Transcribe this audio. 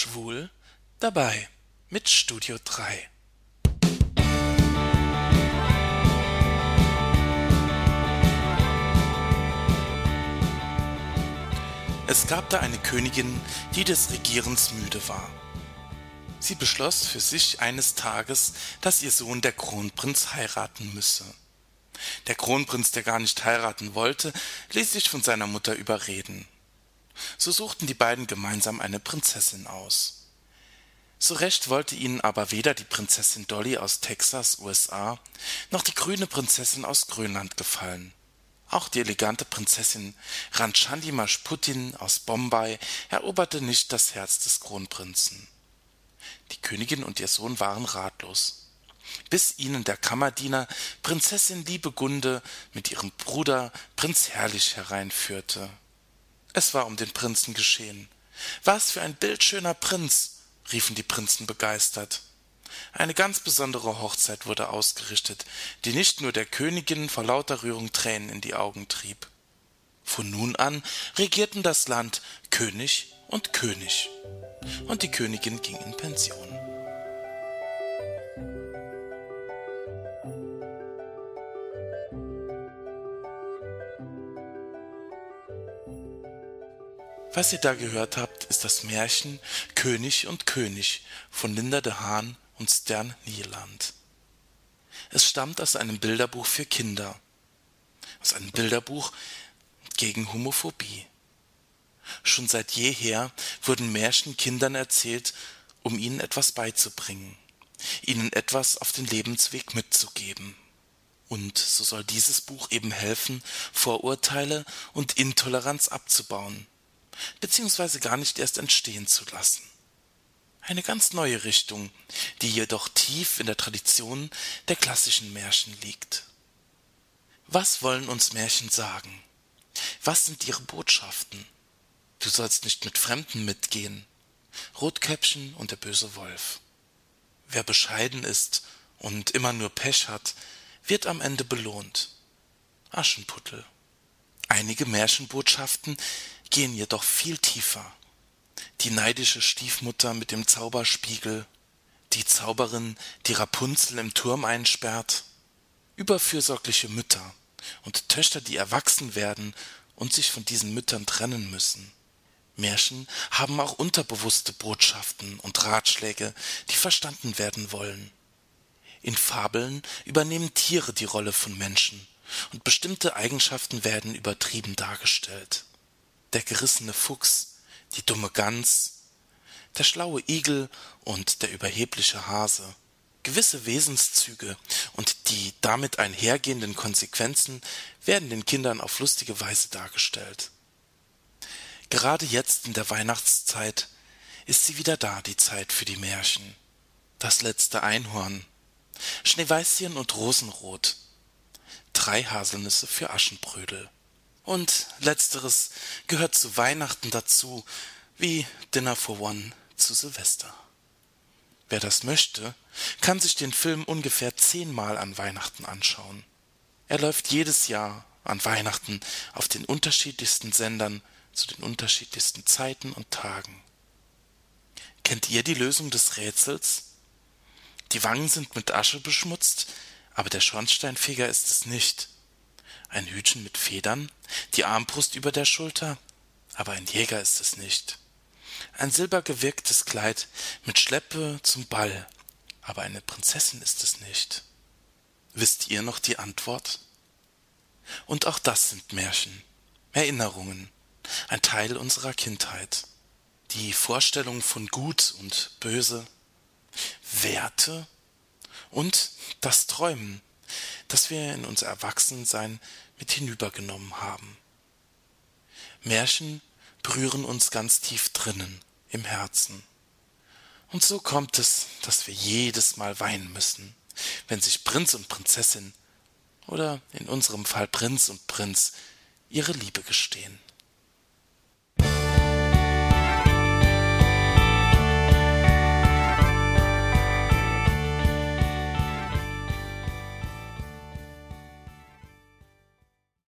Schwul dabei mit Studio 3. Es gab da eine Königin, die des Regierens müde war. Sie beschloss für sich eines Tages, dass ihr Sohn der Kronprinz heiraten müsse. Der Kronprinz, der gar nicht heiraten wollte, ließ sich von seiner Mutter überreden. So suchten die beiden gemeinsam eine Prinzessin aus. So recht wollte ihnen aber weder die Prinzessin Dolly aus Texas, USA, noch die grüne Prinzessin aus Grönland gefallen. Auch die elegante Prinzessin Ranchandi Mashputin aus Bombay eroberte nicht das Herz des Kronprinzen. Die Königin und ihr Sohn waren ratlos, bis ihnen der Kammerdiener Prinzessin Liebegunde mit ihrem Bruder Prinz Herrlich hereinführte. Es war um den Prinzen geschehen. Was für ein bildschöner Prinz! riefen die Prinzen begeistert. Eine ganz besondere Hochzeit wurde ausgerichtet, die nicht nur der Königin vor lauter Rührung Tränen in die Augen trieb. Von nun an regierten das Land König und König, und die Königin ging in Pension. Was ihr da gehört habt, ist das Märchen König und König von Linda de Haan und Stern Nieland. Es stammt aus einem Bilderbuch für Kinder, aus einem Bilderbuch gegen Homophobie. Schon seit jeher wurden Märchen Kindern erzählt, um ihnen etwas beizubringen, ihnen etwas auf den Lebensweg mitzugeben. Und so soll dieses Buch eben helfen, Vorurteile und Intoleranz abzubauen beziehungsweise gar nicht erst entstehen zu lassen. Eine ganz neue Richtung, die jedoch tief in der Tradition der klassischen Märchen liegt. Was wollen uns Märchen sagen? Was sind ihre Botschaften? Du sollst nicht mit Fremden mitgehen. Rotkäppchen und der böse Wolf. Wer bescheiden ist und immer nur Pech hat, wird am Ende belohnt. Aschenputtel. Einige Märchenbotschaften gehen jedoch viel tiefer. Die neidische Stiefmutter mit dem Zauberspiegel, die Zauberin, die Rapunzel im Turm einsperrt, überfürsorgliche Mütter und Töchter, die erwachsen werden und sich von diesen Müttern trennen müssen. Märchen haben auch unterbewusste Botschaften und Ratschläge, die verstanden werden wollen. In Fabeln übernehmen Tiere die Rolle von Menschen, und bestimmte Eigenschaften werden übertrieben dargestellt der gerissene Fuchs, die dumme Gans, der schlaue Igel und der überhebliche Hase. Gewisse Wesenszüge und die damit einhergehenden Konsequenzen werden den Kindern auf lustige Weise dargestellt. Gerade jetzt in der Weihnachtszeit ist sie wieder da, die Zeit für die Märchen. Das letzte Einhorn, Schneeweißchen und Rosenrot, drei Haselnüsse für Aschenbrödel. Und letzteres gehört zu Weihnachten dazu, wie Dinner for One zu Silvester. Wer das möchte, kann sich den Film ungefähr zehnmal an Weihnachten anschauen. Er läuft jedes Jahr an Weihnachten auf den unterschiedlichsten Sendern zu den unterschiedlichsten Zeiten und Tagen. Kennt ihr die Lösung des Rätsels? Die Wangen sind mit Asche beschmutzt, aber der Schornsteinfeger ist es nicht ein Hütchen mit Federn, die Armbrust über der Schulter, aber ein Jäger ist es nicht. Ein silbergewirktes Kleid mit Schleppe zum Ball, aber eine Prinzessin ist es nicht. Wisst ihr noch die Antwort? Und auch das sind Märchen, Erinnerungen, ein Teil unserer Kindheit. Die Vorstellung von Gut und Böse, Werte und das Träumen, das wir in unser Erwachsensein mit hinübergenommen haben. Märchen berühren uns ganz tief drinnen, im Herzen. Und so kommt es, dass wir jedes Mal weinen müssen, wenn sich Prinz und Prinzessin oder in unserem Fall Prinz und Prinz ihre Liebe gestehen.